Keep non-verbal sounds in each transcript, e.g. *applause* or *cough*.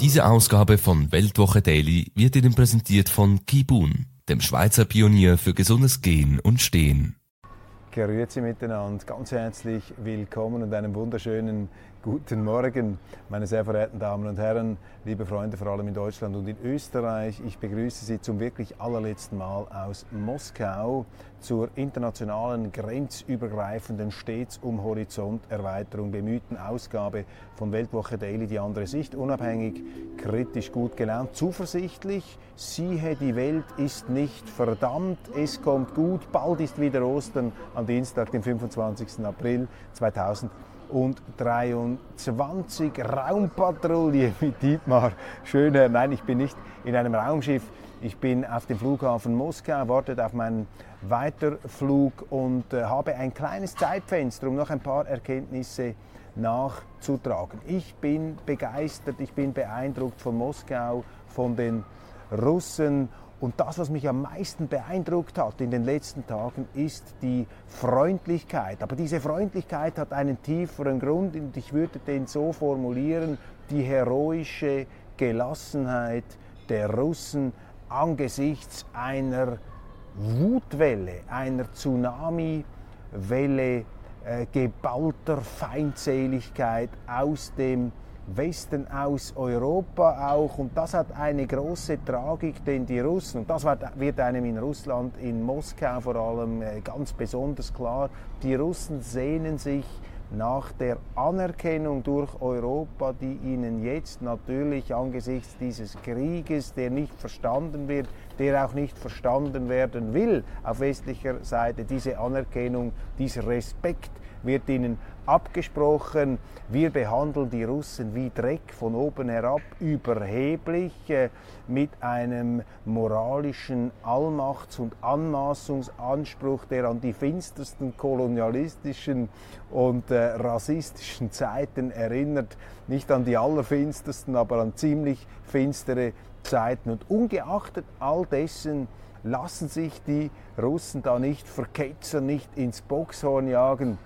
Diese Ausgabe von Weltwoche Daily wird Ihnen präsentiert von Kibun, dem Schweizer Pionier für gesundes Gehen und Stehen. Grüezi miteinander, ganz herzlich willkommen und einen wunderschönen guten Morgen, meine sehr verehrten Damen und Herren, liebe Freunde, vor allem in Deutschland und in Österreich. Ich begrüße Sie zum wirklich allerletzten Mal aus Moskau zur internationalen, grenzübergreifenden, stets um Horizonterweiterung bemühten Ausgabe von Weltwoche Daily, die andere Sicht, unabhängig, kritisch, gut gelaunt, zuversichtlich. Siehe, die Welt ist nicht verdammt, es kommt gut, bald ist wieder Ostern am Dienstag, dem 25. April 2023. Raumpatrouille *laughs* mit Dietmar Schöner. Nein, ich bin nicht in einem Raumschiff. Ich bin auf dem Flughafen Moskau, wartet auf meinen Weiterflug und äh, habe ein kleines Zeitfenster, um noch ein paar Erkenntnisse nachzutragen. Ich bin begeistert, ich bin beeindruckt von Moskau, von den Russen und das, was mich am meisten beeindruckt hat in den letzten Tagen, ist die Freundlichkeit. Aber diese Freundlichkeit hat einen tieferen Grund und ich würde den so formulieren, die heroische Gelassenheit der Russen angesichts einer Wutwelle, einer Tsunamiwelle äh, geballter Feindseligkeit aus dem Westen, aus Europa auch. Und das hat eine große Tragik, denn die Russen, und das wird einem in Russland, in Moskau vor allem äh, ganz besonders klar, die Russen sehnen sich nach der Anerkennung durch Europa, die ihnen jetzt natürlich angesichts dieses Krieges, der nicht verstanden wird, der auch nicht verstanden werden will auf westlicher Seite, diese Anerkennung, dieser Respekt wird ihnen abgesprochen. Wir behandeln die Russen wie Dreck von oben herab, überheblich, äh, mit einem moralischen Allmachts- und Anmaßungsanspruch, der an die finstersten kolonialistischen und äh, rassistischen Zeiten erinnert. Nicht an die allerfinstersten, aber an ziemlich finstere Zeiten. Und ungeachtet all dessen lassen sich die Russen da nicht verketzern, nicht ins Boxhorn jagen.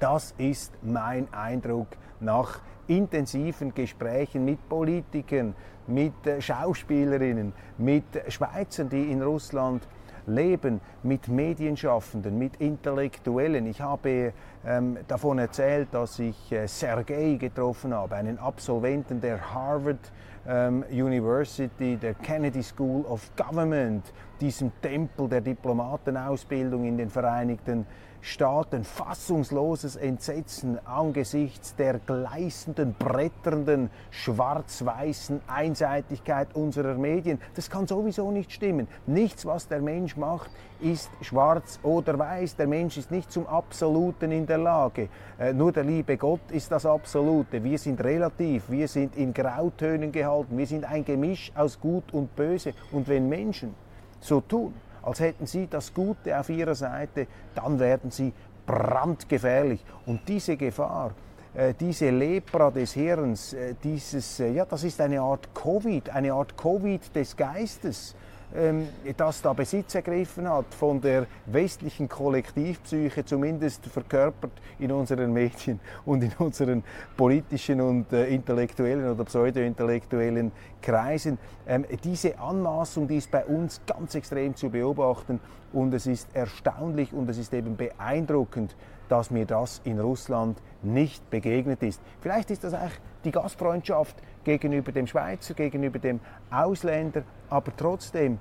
Das ist mein Eindruck nach intensiven Gesprächen mit Politikern, mit äh, Schauspielerinnen, mit Schweizern, die in Russland leben, mit Medienschaffenden, mit Intellektuellen. Ich habe ähm, davon erzählt, dass ich äh, Sergei getroffen habe, einen Absolventen der Harvard ähm, University, der Kennedy School of Government, diesem Tempel der Diplomatenausbildung in den Vereinigten Staaten fassungsloses Entsetzen angesichts der gleißenden, bretternden, schwarz-weißen Einseitigkeit unserer Medien. Das kann sowieso nicht stimmen. Nichts, was der Mensch macht, ist schwarz oder weiß. Der Mensch ist nicht zum Absoluten in der Lage. Äh, nur der liebe Gott ist das Absolute. Wir sind relativ, wir sind in Grautönen gehalten, wir sind ein Gemisch aus Gut und Böse. Und wenn Menschen so tun, als hätten sie das Gute auf ihrer Seite, dann werden sie brandgefährlich. Und diese Gefahr, äh, diese Lepra des Hirns, äh, dieses, äh, ja, das ist eine Art Covid, eine Art Covid des Geistes ähm, das da Besitz ergriffen hat von der westlichen Kollektivpsyche, zumindest verkörpert in unseren Medien und in unseren politischen und äh, intellektuellen oder pseudo-intellektuellen Kreisen. Ähm, diese Anmaßung, die ist bei uns ganz extrem zu beobachten und es ist erstaunlich und es ist eben beeindruckend, dass mir das in Russland nicht begegnet ist. Vielleicht ist das eigentlich die Gastfreundschaft gegenüber dem Schweizer, gegenüber dem Ausländer, aber trotzdem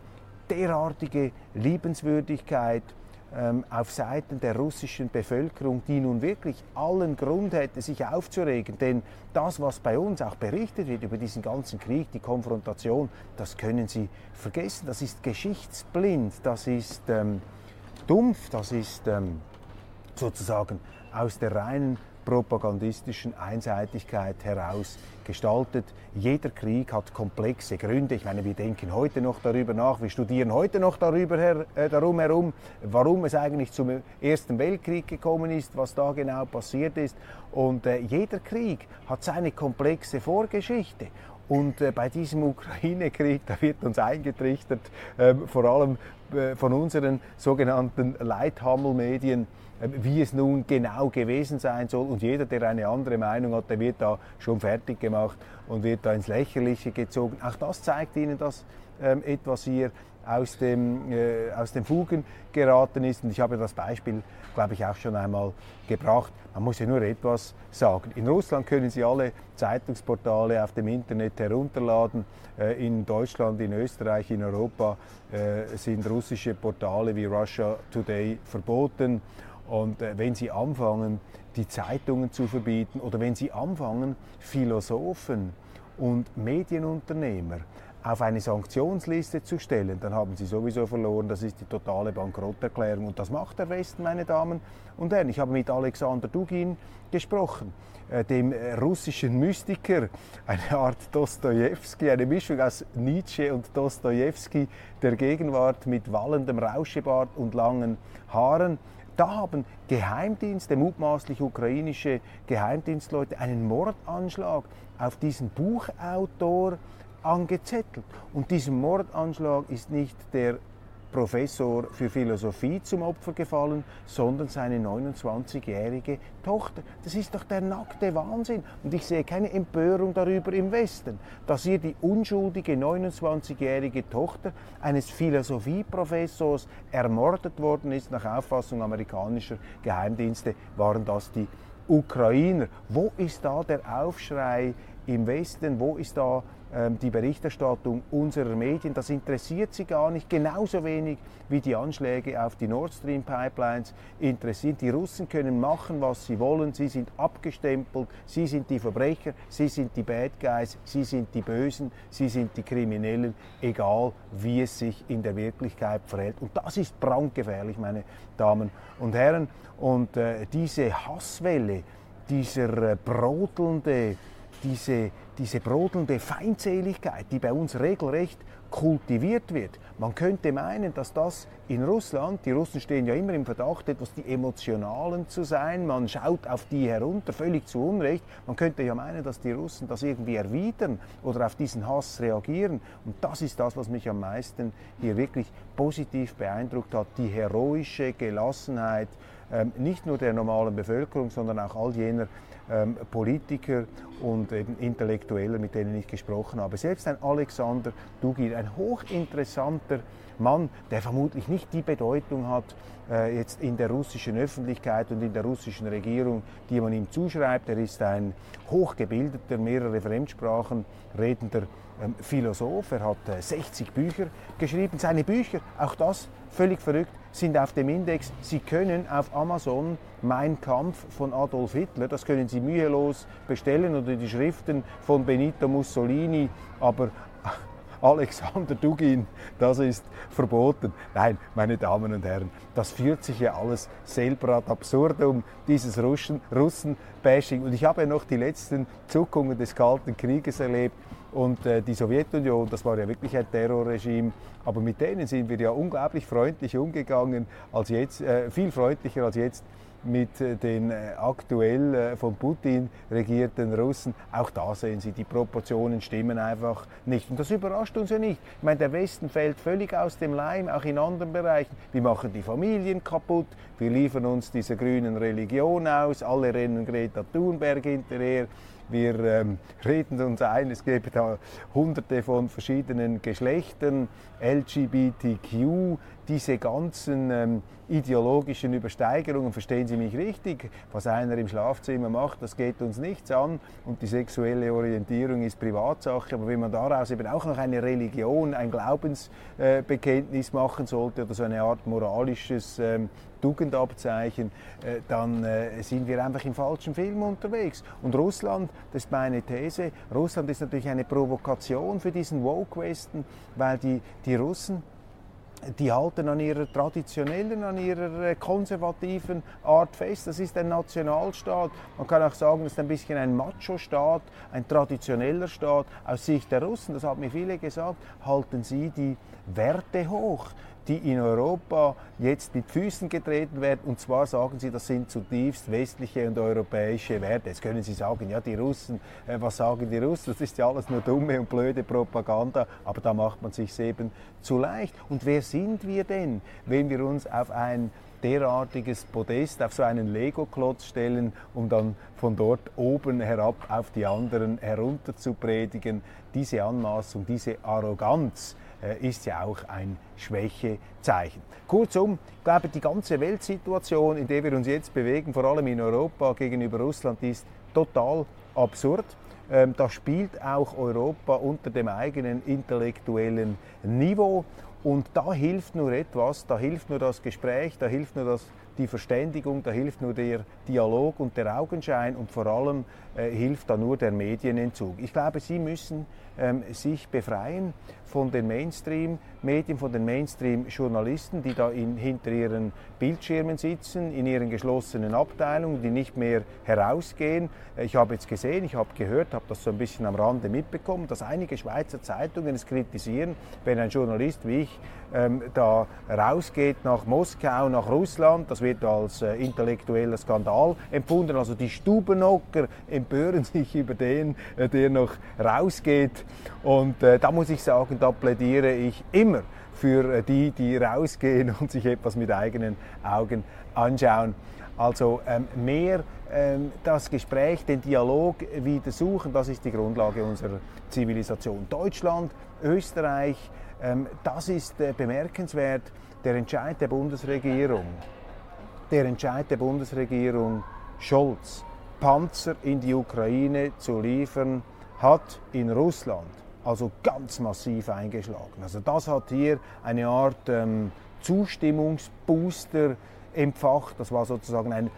derartige Liebenswürdigkeit ähm, auf Seiten der russischen Bevölkerung, die nun wirklich allen Grund hätte, sich aufzuregen. Denn das, was bei uns auch berichtet wird über diesen ganzen Krieg, die Konfrontation, das können Sie vergessen. Das ist geschichtsblind, das ist ähm, dumpf, das ist ähm, sozusagen aus der reinen propagandistischen Einseitigkeit heraus gestaltet. Jeder Krieg hat komplexe Gründe. Ich meine, wir denken heute noch darüber nach, wir studieren heute noch darüber her, äh, darum herum, warum es eigentlich zum Ersten Weltkrieg gekommen ist, was da genau passiert ist. Und äh, jeder Krieg hat seine komplexe Vorgeschichte. Und äh, bei diesem Ukraine-Krieg, da wird uns eingetrichtert, äh, vor allem von unseren sogenannten Leithammelmedien, ähm, wie es nun genau gewesen sein soll. Und jeder, der eine andere Meinung hat, der wird da schon fertig gemacht und wird da ins Lächerliche gezogen. Auch das zeigt Ihnen, dass ähm, etwas hier aus dem, äh, aus den Fugen geraten ist. Und ich habe das Beispiel, glaube ich, auch schon einmal gebracht. Man muss ja nur etwas sagen. In Russland können Sie alle Zeitungsportale auf dem Internet herunterladen. Äh, in Deutschland, in Österreich, in Europa äh, sind russische Portale wie Russia Today verboten. Und äh, wenn Sie anfangen, die Zeitungen zu verbieten oder wenn Sie anfangen, Philosophen und Medienunternehmer auf eine Sanktionsliste zu stellen, dann haben Sie sowieso verloren. Das ist die totale Bankrotterklärung. Und das macht der Westen, meine Damen und Herren. Ich habe mit Alexander Dugin gesprochen, äh, dem russischen Mystiker, eine Art Dostoevsky, eine Mischung aus Nietzsche und Dostoevsky der Gegenwart mit wallendem Rauschebart und langen Haaren. Da haben Geheimdienste, mutmaßlich ukrainische Geheimdienstleute, einen Mordanschlag auf diesen Buchautor angezettelt. Und diesem Mordanschlag ist nicht der Professor für Philosophie zum Opfer gefallen, sondern seine 29-jährige Tochter. Das ist doch der nackte Wahnsinn. Und ich sehe keine Empörung darüber im Westen, dass hier die unschuldige 29-jährige Tochter eines Philosophieprofessors ermordet worden ist. Nach Auffassung amerikanischer Geheimdienste waren das die Ukrainer. Wo ist da der Aufschrei im Westen? Wo ist da die Berichterstattung unserer Medien. Das interessiert sie gar nicht, genauso wenig wie die Anschläge auf die Nord Stream Pipelines interessiert. Die Russen können machen, was sie wollen. Sie sind abgestempelt. Sie sind die Verbrecher. Sie sind die Bad Guys. Sie sind die Bösen. Sie sind die Kriminellen. Egal, wie es sich in der Wirklichkeit verhält. Und das ist brandgefährlich, meine Damen und Herren. Und äh, diese Hasswelle, dieser äh, brodelnde diese, diese brodelnde Feindseligkeit, die bei uns regelrecht kultiviert wird. Man könnte meinen, dass das in Russland, die Russen stehen ja immer im Verdacht, etwas die Emotionalen zu sein, man schaut auf die herunter, völlig zu Unrecht. Man könnte ja meinen, dass die Russen das irgendwie erwidern oder auf diesen Hass reagieren. Und das ist das, was mich am meisten hier wirklich positiv beeindruckt hat, die heroische Gelassenheit, ähm, nicht nur der normalen Bevölkerung, sondern auch all jener ähm, Politiker und eben Intellektuelle, mit denen ich gesprochen habe. Selbst ein Alexander Dugin, ein hochinteressanter Mann, der vermutlich nicht die Bedeutung hat äh, jetzt in der russischen Öffentlichkeit und in der russischen Regierung, die man ihm zuschreibt. Er ist ein hochgebildeter, mehrere Fremdsprachen redender ähm, Philosoph. Er hat äh, 60 Bücher geschrieben. Seine Bücher, auch das völlig verrückt, sind auf dem Index. Sie können auf Amazon Mein Kampf von Adolf Hitler, das können Sie mühelos bestellen oder die Schriften von Benito Mussolini, aber *laughs* Alexander Dugin, das ist verboten. Nein, meine Damen und Herren, das führt sich ja alles selber ad absurdum, dieses Russen-Bashing. Und ich habe ja noch die letzten Zuckungen des Kalten Krieges erlebt. Und äh, die Sowjetunion, das war ja wirklich ein Terrorregime, aber mit denen sind wir ja unglaublich freundlich umgegangen, als jetzt, äh, viel freundlicher als jetzt mit äh, den äh, aktuell äh, von Putin regierten Russen. Auch da sehen Sie, die Proportionen stimmen einfach nicht. Und das überrascht uns ja nicht. Ich meine, der Westen fällt völlig aus dem Leim, auch in anderen Bereichen. Wir machen die Familien kaputt, wir liefern uns dieser grünen Religion aus, alle rennen Greta Thunberg hinterher. Wir ähm, reden uns ein, es gäbe da hunderte von verschiedenen Geschlechtern, LGBTQ, diese ganzen ähm, ideologischen Übersteigerungen, verstehen Sie mich richtig, was einer im Schlafzimmer macht, das geht uns nichts an. Und die sexuelle Orientierung ist Privatsache, aber wenn man daraus eben auch noch eine Religion, ein Glaubensbekenntnis äh, machen sollte oder so eine Art moralisches ähm, Tugendabzeichen, äh, dann äh, sind wir einfach im falschen Film unterwegs. Und Russland, das ist meine These, Russland ist natürlich eine Provokation für diesen Woke-Westen, weil die, die Russen die halten an ihrer traditionellen, an ihrer äh, konservativen Art fest. Das ist ein Nationalstaat. Man kann auch sagen, es ist ein bisschen ein Macho-Staat, ein traditioneller Staat. Aus Sicht der Russen, das haben mir viele gesagt, halten sie die Werte hoch die in Europa jetzt mit Füßen getreten werden. Und zwar sagen sie, das sind zutiefst westliche und europäische Werte. Jetzt können Sie sagen, ja, die Russen, äh, was sagen die Russen? Das ist ja alles nur dumme und blöde Propaganda. Aber da macht man sich eben zu leicht. Und wer sind wir denn, wenn wir uns auf ein derartiges Podest, auf so einen Lego-Klotz stellen, um dann von dort oben herab auf die anderen herunter zu predigen? Diese Anmaßung, diese Arroganz, ist ja auch ein Schwächezeichen. Kurzum, ich glaube, die ganze Weltsituation, in der wir uns jetzt bewegen, vor allem in Europa gegenüber Russland, ist total absurd. Ähm, da spielt auch Europa unter dem eigenen intellektuellen Niveau. Und da hilft nur etwas, da hilft nur das Gespräch, da hilft nur das, die Verständigung, da hilft nur der Dialog und der Augenschein und vor allem äh, hilft da nur der Medienentzug. Ich glaube, Sie müssen ähm, sich befreien von den Mainstream-Medien, von den Mainstream-Journalisten, die da in, hinter ihren Bildschirmen sitzen, in ihren geschlossenen Abteilungen, die nicht mehr herausgehen. Äh, ich habe jetzt gesehen, ich habe gehört, habe das so ein bisschen am Rande mitbekommen, dass einige Schweizer Zeitungen es kritisieren, wenn ein Journalist wie ich ähm, da rausgeht nach Moskau, nach Russland. Das wird als äh, intellektueller Skandal empfunden. Also die Stubenhocker empören *laughs* sich über den, äh, der noch rausgeht. Und äh, da muss ich sagen, da plädiere ich immer für äh, die, die rausgehen *laughs* und sich etwas mit eigenen Augen anschauen. Also ähm, mehr ähm, das Gespräch, den Dialog wieder suchen, das ist die Grundlage unserer Zivilisation. Deutschland, Österreich, das ist äh, bemerkenswert. Der Entscheid der Bundesregierung, der Entscheid der Bundesregierung Scholz, Panzer in die Ukraine zu liefern, hat in Russland also ganz massiv eingeschlagen. Also das hat hier eine Art ähm, Zustimmungsbooster empfacht. Das war sozusagen ein,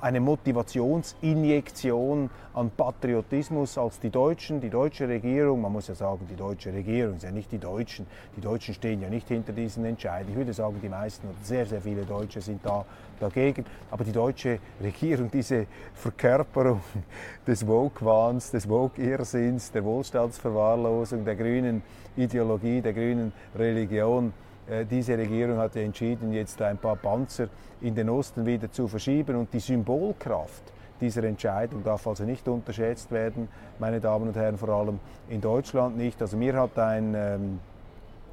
eine Motivationsinjektion an Patriotismus, als die Deutschen, die deutsche Regierung, man muss ja sagen, die deutsche Regierung, ja nicht die Deutschen, die Deutschen stehen ja nicht hinter diesen Entscheidungen. Ich würde sagen, die meisten oder sehr, sehr viele Deutsche sind da dagegen. Aber die deutsche Regierung, diese Verkörperung des Woke-Wahns, des Woke-Irrsinns, der Wohlstandsverwahrlosung, der grünen Ideologie, der grünen Religion, diese Regierung hat entschieden, jetzt ein paar Panzer in den Osten wieder zu verschieben und die Symbolkraft dieser Entscheidung darf also nicht unterschätzt werden, meine Damen und Herren, vor allem in Deutschland nicht. Also mir hat ein ähm,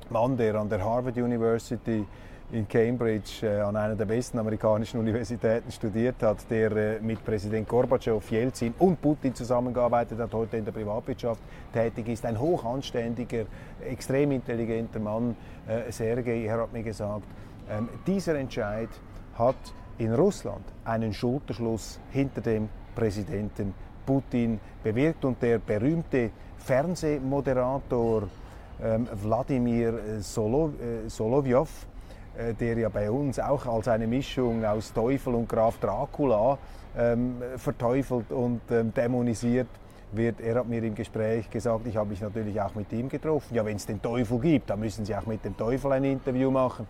Mann, der an der Harvard University in Cambridge äh, an einer der besten amerikanischen Universitäten studiert hat, der äh, mit Präsident Gorbatschow, Jelzin und Putin zusammengearbeitet hat, heute in der Privatwirtschaft tätig ist. Ein hochanständiger, extrem intelligenter Mann, äh, Sergei, er hat mir gesagt, ähm, dieser Entscheid hat in Russland einen Schulterschluss hinter dem Präsidenten Putin bewirkt und der berühmte Fernsehmoderator ähm, Wladimir Solov, äh, Solovjov, äh, der ja bei uns auch als eine Mischung aus Teufel und Graf Dracula ähm, verteufelt und ähm, dämonisiert wird. Er hat mir im Gespräch gesagt, ich habe mich natürlich auch mit ihm getroffen. Ja, wenn es den Teufel gibt, dann müssen Sie auch mit dem Teufel ein Interview machen.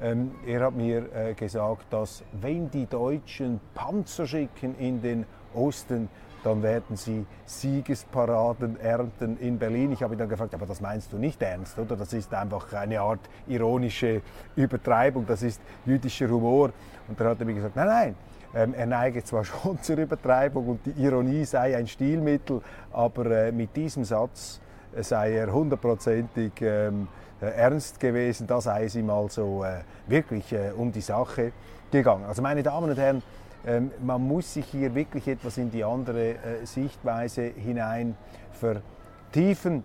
Ähm, er hat mir äh, gesagt, dass wenn die Deutschen Panzer schicken in den Osten, dann werden sie Siegesparaden ernten in Berlin. Ich habe ihn dann gefragt, aber das meinst du nicht ernst, oder? Das ist einfach eine Art ironische Übertreibung, das ist jüdischer Humor. Und dann hat er mir gesagt, nein, nein, ähm, er neige zwar *laughs* schon zur Übertreibung und die Ironie sei ein Stilmittel, aber äh, mit diesem Satz äh, sei er hundertprozentig ähm, äh, ernst gewesen. Da sei es ihm also wirklich um die Sache gegangen. Also meine Damen und Herren, ähm, man muss sich hier wirklich etwas in die andere äh, Sichtweise hinein vertiefen.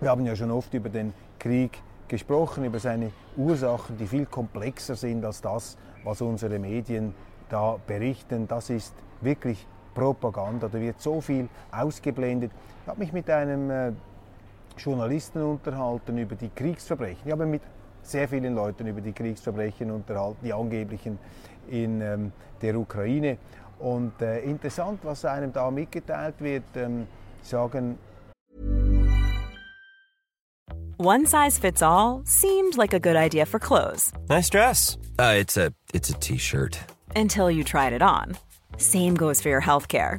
Wir haben ja schon oft über den Krieg gesprochen, über seine Ursachen, die viel komplexer sind als das, was unsere Medien da berichten. Das ist wirklich Propaganda. Da wird so viel ausgeblendet. Ich habe mich mit einem äh, Journalisten unterhalten über die Kriegsverbrechen. Ich habe mit sehr vielen Leuten über die Kriegsverbrechen unterhalten, die angeblichen in ähm, der Ukraine. Und äh, interessant, was einem da mitgeteilt wird, ähm, sagen, One size fits all seemed like a good idea for clothes. Nice dress. Uh, it's a it's a t-shirt. Until you tried it on. Same goes for your healthcare.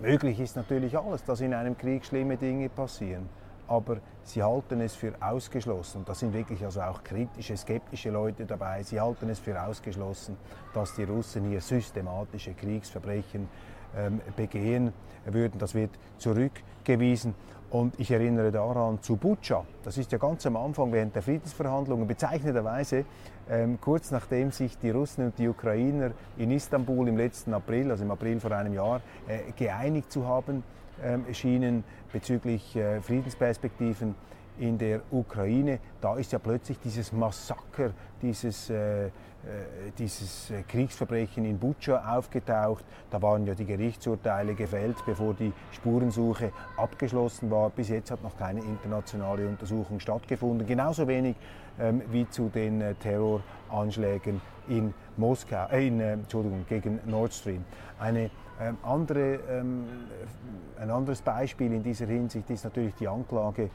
Möglich ist natürlich alles, dass in einem Krieg schlimme Dinge passieren. Aber sie halten es für ausgeschlossen, und da sind wirklich also auch kritische, skeptische Leute dabei, sie halten es für ausgeschlossen, dass die Russen hier systematische Kriegsverbrechen ähm, begehen würden. Das wird zurückgewiesen. Und ich erinnere daran zu Butscha. Das ist ja ganz am Anfang während der Friedensverhandlungen bezeichnenderweise ähm, kurz nachdem sich die Russen und die Ukrainer in Istanbul im letzten April, also im April vor einem Jahr, äh, geeinigt zu haben ähm, schienen bezüglich äh, Friedensperspektiven in der Ukraine. Da ist ja plötzlich dieses Massaker, dieses äh, äh, dieses äh, Kriegsverbrechen in Butscha aufgetaucht. Da waren ja die Gerichtsurteile gefällt, bevor die Spurensuche abgeschlossen war. Bis jetzt hat noch keine internationale Untersuchung stattgefunden. Genauso wenig wie zu den äh, Terroranschlägen in Moskau, äh, in, äh, Entschuldigung, gegen Nord Stream. Eine ähm, andere, ähm, ein anderes Beispiel in dieser Hinsicht ist natürlich die Anklage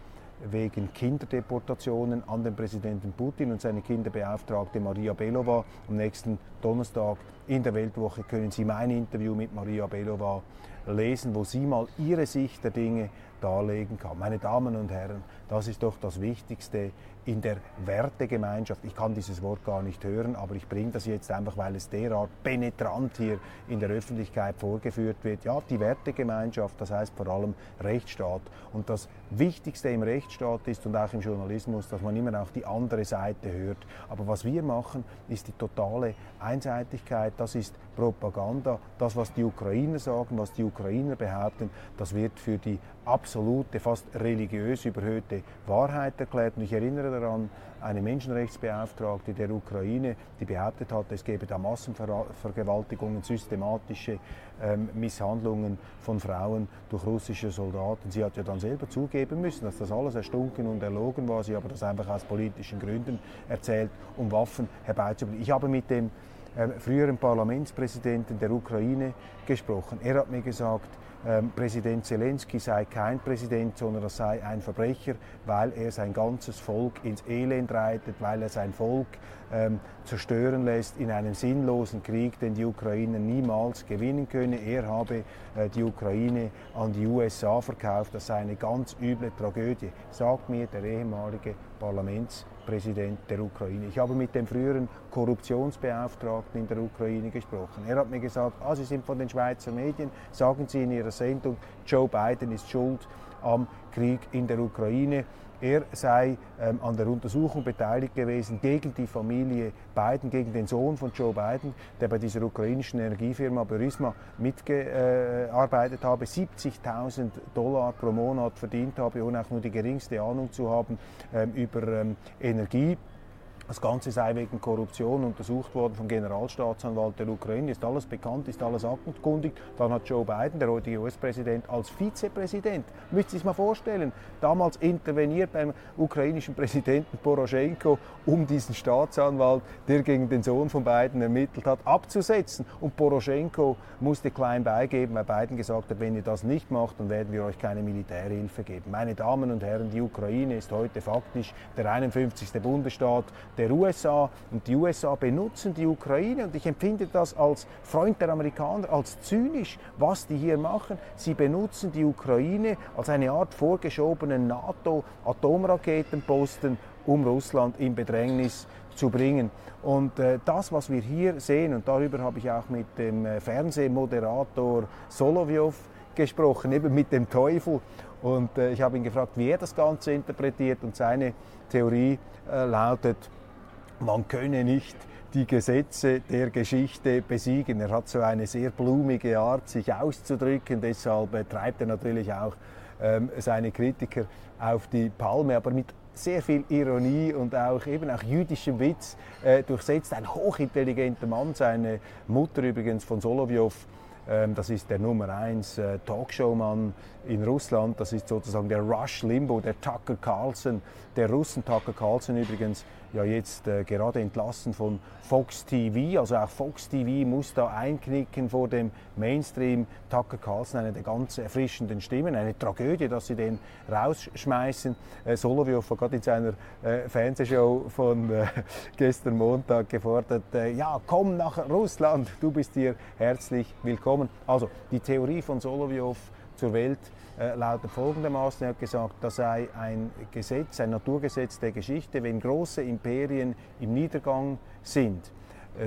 wegen Kinderdeportationen an den Präsidenten Putin und seine Kinderbeauftragte Maria Belova. Am nächsten Donnerstag in der Weltwoche können Sie mein Interview mit Maria Belova lesen, wo sie mal ihre Sicht der Dinge darlegen kann. Meine Damen und Herren, das ist doch das Wichtigste in der Wertegemeinschaft. Ich kann dieses Wort gar nicht hören, aber ich bringe das jetzt einfach, weil es derart penetrant hier in der Öffentlichkeit vorgeführt wird. Ja, die Wertegemeinschaft, das heißt vor allem Rechtsstaat. Und das Wichtigste im Rechtsstaat ist und auch im Journalismus, dass man immer auch die andere Seite hört. Aber was wir machen, ist die totale Einseitigkeit. Das ist Propaganda. Das, was die Ukrainer sagen, was die Ukrainer behaupten, das wird für die absolute, fast religiös überhöhte Wahrheit erklärt. Und ich erinnere daran, eine Menschenrechtsbeauftragte der Ukraine, die behauptet hat, es gebe da Massenvergewaltigungen, systematische ähm, Misshandlungen von Frauen durch russische Soldaten. Sie hat ja dann selber zugeben müssen, dass das alles erstunken und erlogen war. Sie aber das einfach aus politischen Gründen erzählt, um Waffen herbeizubringen. Ich habe mit dem früheren Parlamentspräsidenten der Ukraine gesprochen. Er hat mir gesagt, ähm, Präsident Zelensky sei kein Präsident, sondern er sei ein Verbrecher, weil er sein ganzes Volk ins Elend reitet, weil er sein Volk ähm, zerstören lässt in einem sinnlosen Krieg, den die Ukraine niemals gewinnen könne. Er habe äh, die Ukraine an die USA verkauft. Das sei eine ganz üble Tragödie, sagt mir der ehemalige Parlamentspräsident der Ukraine. Ich habe mit dem früheren Korruptionsbeauftragten in der Ukraine gesprochen. Er hat mir gesagt, ah, Sie sind von den Schweizer Medien, sagen Sie in Ihrer Sendung, Joe Biden ist schuld am Krieg in der Ukraine. Er sei ähm, an der Untersuchung beteiligt gewesen gegen die Familie Biden, gegen den Sohn von Joe Biden, der bei dieser ukrainischen Energiefirma Burisma mitgearbeitet äh, habe, 70.000 Dollar pro Monat verdient habe, ohne auch nur die geringste Ahnung zu haben ähm, über ähm, Energie. Das Ganze sei wegen Korruption untersucht worden vom Generalstaatsanwalt der Ukraine. Ist alles bekannt, ist alles aktenkundig. Dann hat Joe Biden, der heutige US-Präsident, als Vizepräsident, müsst ihr sich mal vorstellen, damals interveniert beim ukrainischen Präsidenten Poroschenko, um diesen Staatsanwalt, der gegen den Sohn von Biden ermittelt hat, abzusetzen. Und Poroschenko musste klein beigeben, weil Biden gesagt hat, wenn ihr das nicht macht, dann werden wir euch keine Militärhilfe geben. Meine Damen und Herren, die Ukraine ist heute faktisch der 51. Bundesstaat der USA. Und die USA benutzen die Ukraine und ich empfinde das als Freund der Amerikaner, als zynisch, was die hier machen. Sie benutzen die Ukraine als eine Art vorgeschobenen NATO-Atomraketenposten, um Russland in Bedrängnis zu bringen. Und äh, das, was wir hier sehen, und darüber habe ich auch mit dem äh, Fernsehmoderator Solovyov gesprochen, eben mit dem Teufel. Und äh, ich habe ihn gefragt, wie er das Ganze interpretiert. Und seine Theorie äh, lautet, man könne nicht die Gesetze der Geschichte besiegen. Er hat so eine sehr blumige Art, sich auszudrücken. Deshalb äh, treibt er natürlich auch ähm, seine Kritiker auf die Palme, aber mit sehr viel Ironie und auch eben auch jüdischem Witz äh, durchsetzt. Ein hochintelligenter Mann, seine Mutter übrigens von Solovyov, ähm, das ist der Nummer 1 äh, Talkshowmann in Russland. Das ist sozusagen der Rush Limbo, der Tucker Carlson, der Russen Tucker Carlson übrigens ja jetzt äh, gerade entlassen von Fox TV. Also auch Fox TV muss da einknicken vor dem Mainstream. Tucker Carlson, eine der ganz erfrischenden Stimmen. Eine Tragödie, dass sie den rausschmeißen. Äh, Solovyov hat gerade in seiner äh, Fernsehshow von äh, *laughs* gestern Montag gefordert, äh, ja, komm nach Russland, du bist hier herzlich willkommen. Also die Theorie von Solovyov zur Welt äh, lautet folgendermaßen, er hat gesagt, das sei ein Gesetz, ein Naturgesetz der Geschichte, wenn große Imperien im Niedergang sind,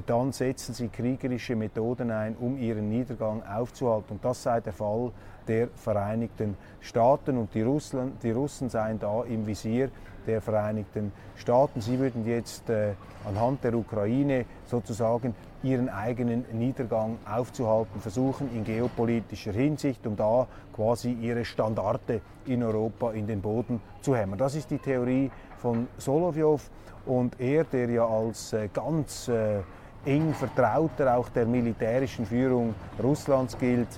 dann setzen sie kriegerische Methoden ein, um ihren Niedergang aufzuhalten. Und das sei der Fall der Vereinigten Staaten und die, Russland, die Russen seien da im Visier der Vereinigten Staaten. Sie würden jetzt äh, anhand der Ukraine sozusagen ihren eigenen Niedergang aufzuhalten, versuchen in geopolitischer Hinsicht, um da quasi ihre Standarte in Europa in den Boden zu hämmern. Das ist die Theorie von Solovyov und er, der ja als äh, ganz äh, eng Vertrauter auch der militärischen Führung Russlands gilt,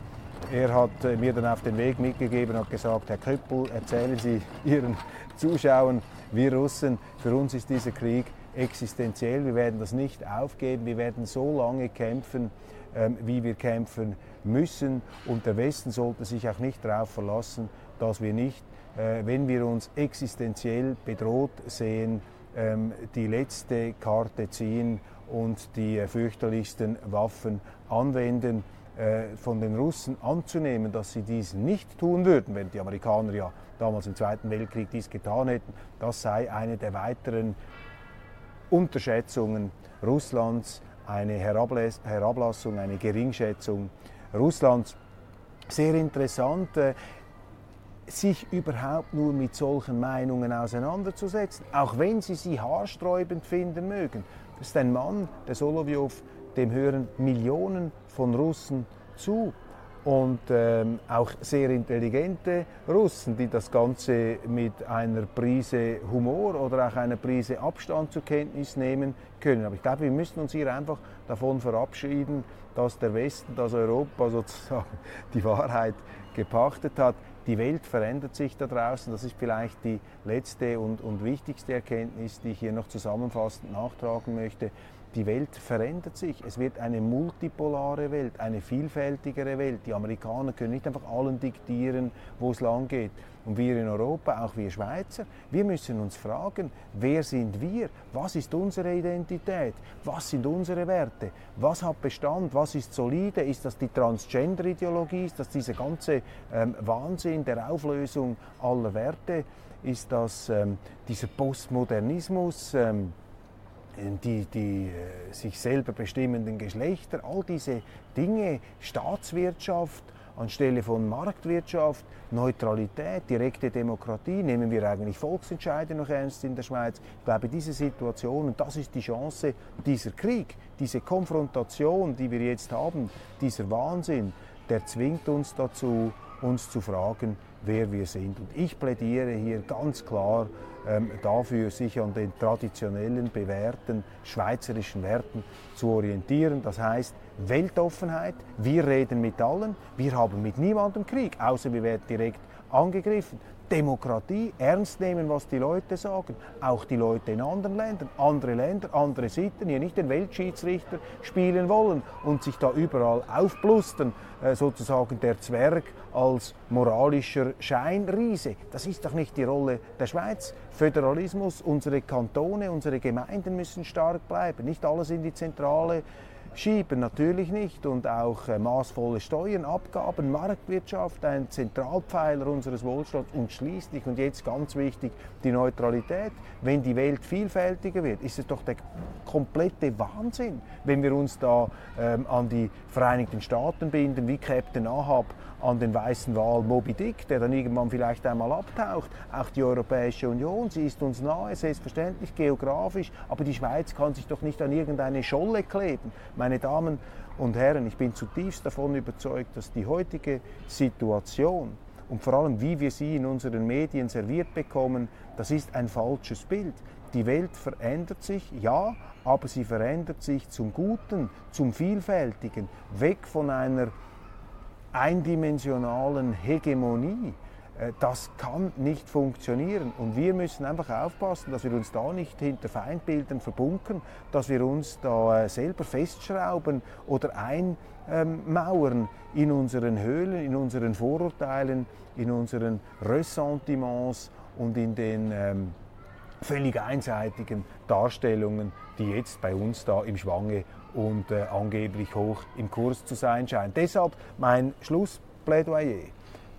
er hat äh, mir dann auf den Weg mitgegeben und gesagt, Herr Köppel, erzählen Sie *laughs* Ihren Zuschauern, wir Russen, für uns ist dieser Krieg existenziell. Wir werden das nicht aufgeben. Wir werden so lange kämpfen, ähm, wie wir kämpfen müssen. Und der Westen sollte sich auch nicht darauf verlassen, dass wir nicht, wenn wir uns existenziell bedroht sehen, ähm, die letzte Karte ziehen und die äh, fürchterlichsten Waffen anwenden. Äh, von den Russen anzunehmen, dass sie dies nicht tun würden, wenn die Amerikaner ja damals im Zweiten Weltkrieg dies getan hätten, das sei eine der weiteren Unterschätzungen Russlands, eine Herablassung, eine Geringschätzung Russlands. Sehr interessant, äh, sich überhaupt nur mit solchen Meinungen auseinanderzusetzen, auch wenn sie sie haarsträubend finden mögen. Das ist ein Mann, der Solovyov, dem hören Millionen von Russen zu und ähm, auch sehr intelligente Russen, die das Ganze mit einer Prise Humor oder auch einer Prise Abstand zur Kenntnis nehmen können. Aber ich glaube, wir müssen uns hier einfach davon verabschieden, dass der Westen, dass Europa sozusagen die Wahrheit gepachtet hat. Die Welt verändert sich da draußen. Das ist vielleicht die letzte und, und wichtigste Erkenntnis, die ich hier noch zusammenfassend nachtragen möchte. Die Welt verändert sich. Es wird eine multipolare Welt, eine vielfältigere Welt. Die Amerikaner können nicht einfach allen diktieren, wo es lang geht. Und wir in Europa, auch wir Schweizer, wir müssen uns fragen, wer sind wir? Was ist unsere Identität? Was sind unsere Werte? Was hat Bestand? Was ist solide? Ist das die Transgender-Ideologie? Ist das dieser ganze ähm, Wahnsinn der Auflösung aller Werte? Ist das ähm, dieser Postmodernismus? Ähm, die, die äh, sich selber bestimmenden Geschlechter, all diese Dinge, Staatswirtschaft anstelle von Marktwirtschaft, Neutralität, direkte Demokratie, nehmen wir eigentlich Volksentscheide noch ernst in der Schweiz. Ich glaube, diese Situation, und das ist die Chance, dieser Krieg, diese Konfrontation, die wir jetzt haben, dieser Wahnsinn, der zwingt uns dazu, uns zu fragen, wer wir sind. Und ich plädiere hier ganz klar dafür, sich an den traditionellen, bewährten schweizerischen Werten zu orientieren. Das heißt Weltoffenheit, wir reden mit allen, wir haben mit niemandem Krieg, außer wir werden direkt angegriffen. Demokratie, ernst nehmen, was die Leute sagen, auch die Leute in anderen Ländern, andere Länder, andere Sitten, hier nicht den Weltschiedsrichter spielen wollen und sich da überall aufblustern, äh, sozusagen der Zwerg als moralischer Scheinriese. Das ist doch nicht die Rolle der Schweiz. Föderalismus, unsere Kantone, unsere Gemeinden müssen stark bleiben, nicht alles in die zentrale schieben, natürlich nicht. Und auch äh, maßvolle Steuern, Abgaben, Marktwirtschaft, ein Zentralpfeiler unseres Wohlstands und schließlich, und jetzt ganz wichtig, die Neutralität. Wenn die Welt vielfältiger wird, ist es doch der komplette Wahnsinn, wenn wir uns da ähm, an die Vereinigten Staaten binden, wie Captain Ahab an den weißen Wal Moby Dick, der dann irgendwann vielleicht einmal abtaucht. Auch die Europäische Union, sie ist uns nahe, selbstverständlich geografisch, aber die Schweiz kann sich doch nicht an irgendeine Scholle kleben. Meine Damen und Herren, ich bin zutiefst davon überzeugt, dass die heutige Situation und vor allem, wie wir sie in unseren Medien serviert bekommen, das ist ein falsches Bild. Die Welt verändert sich, ja, aber sie verändert sich zum Guten, zum Vielfältigen, weg von einer eindimensionalen Hegemonie. Äh, das kann nicht funktionieren. Und wir müssen einfach aufpassen, dass wir uns da nicht hinter Feindbildern verbunkern, dass wir uns da äh, selber festschrauben oder einmauern in unseren Höhlen, in unseren Vorurteilen, in unseren Ressentiments und in den ähm, völlig einseitigen Darstellungen, die jetzt bei uns da im Schwange und äh, angeblich hoch im Kurs zu sein scheinen. Deshalb mein Schlussplädoyer.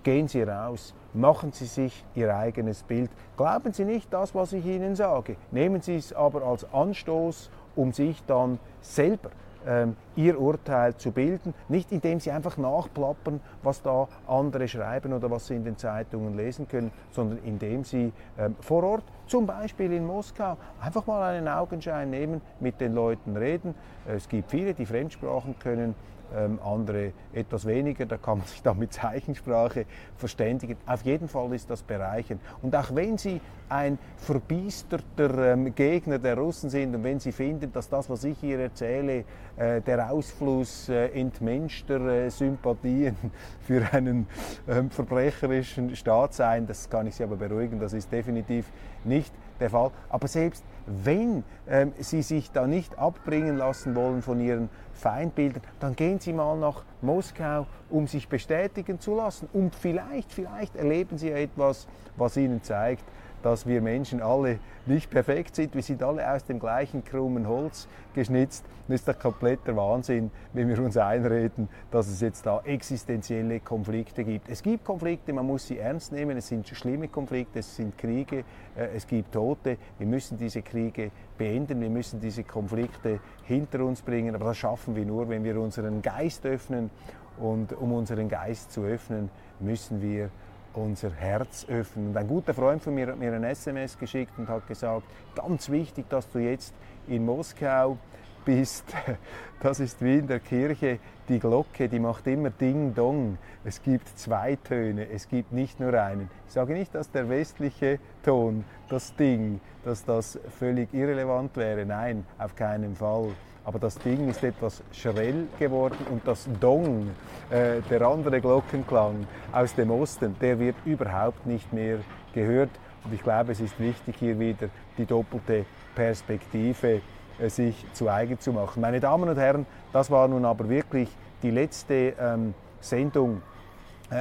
Gehen Sie raus, machen Sie sich Ihr eigenes Bild. Glauben Sie nicht das, was ich Ihnen sage. Nehmen Sie es aber als Anstoß, um sich dann selber ähm, ihr Urteil zu bilden, nicht indem sie einfach nachplappern, was da andere schreiben oder was sie in den Zeitungen lesen können, sondern indem sie ähm, vor Ort, zum Beispiel in Moskau, einfach mal einen Augenschein nehmen, mit den Leuten reden. Es gibt viele, die Fremdsprachen können ähm, andere etwas weniger. Da kann man sich dann mit Zeichensprache verständigen. Auf jeden Fall ist das bereichend. Und auch wenn Sie ein verbiesterter ähm, Gegner der Russen sind und wenn Sie finden, dass das, was ich hier erzähle, äh, der Ausfluss äh, entmenschter äh, Sympathien *laughs* für einen ähm, verbrecherischen Staat sein, das kann ich Sie aber beruhigen, das ist definitiv nicht der Fall. Aber selbst wenn ähm, Sie sich da nicht abbringen lassen wollen von Ihren Feindbildern, dann gehen Sie mal nach Moskau, um sich bestätigen zu lassen. Und vielleicht, vielleicht erleben Sie etwas, was Ihnen zeigt, dass wir Menschen alle nicht perfekt sind. Wir sind alle aus dem gleichen krummen Holz geschnitzt. Das ist doch kompletter Wahnsinn, wenn wir uns einreden, dass es jetzt da existenzielle Konflikte gibt. Es gibt Konflikte, man muss sie ernst nehmen. Es sind schlimme Konflikte, es sind Kriege, äh, es gibt Tote. Wir müssen diese Kriege beenden, wir müssen diese Konflikte hinter uns bringen. Aber das schaffen wir nur, wenn wir unseren Geist öffnen. Und um unseren Geist zu öffnen, müssen wir unser Herz öffnen. Und ein guter Freund von mir hat mir ein SMS geschickt und hat gesagt, ganz wichtig, dass du jetzt in Moskau bist. *laughs* Das ist wie in der Kirche die Glocke, die macht immer Ding Dong. Es gibt zwei Töne, es gibt nicht nur einen. Ich sage nicht, dass der westliche Ton, das Ding, dass das völlig irrelevant wäre. Nein, auf keinen Fall. Aber das Ding ist etwas schrill geworden und das Dong, äh, der andere Glockenklang aus dem Osten, der wird überhaupt nicht mehr gehört. Und ich glaube, es ist wichtig, hier wieder die doppelte Perspektive äh, sich zu eigen zu machen. Meine Damen und Herren, das war nun aber wirklich die letzte ähm, Sendung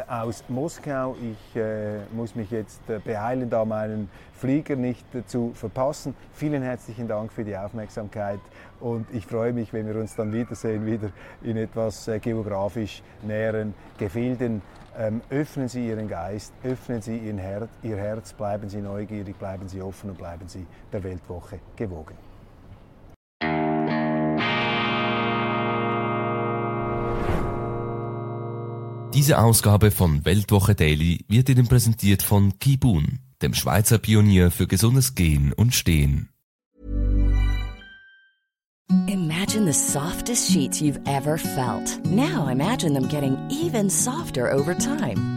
aus Moskau. Ich äh, muss mich jetzt äh, beeilen, da meinen Flieger nicht äh, zu verpassen. Vielen herzlichen Dank für die Aufmerksamkeit und ich freue mich, wenn wir uns dann wiedersehen, wieder in etwas äh, geografisch näheren Gefilden. Ähm, öffnen Sie Ihren Geist, öffnen Sie Ihr Herz, Ihr Herz, bleiben Sie neugierig, bleiben Sie offen und bleiben Sie der Weltwoche gewogen. Diese Ausgabe von Weltwoche Daily wird Ihnen präsentiert von Kibun, dem Schweizer Pionier für gesundes Gehen und Stehen. Imagine the softest sheets you've ever felt. Now imagine them getting even softer over time.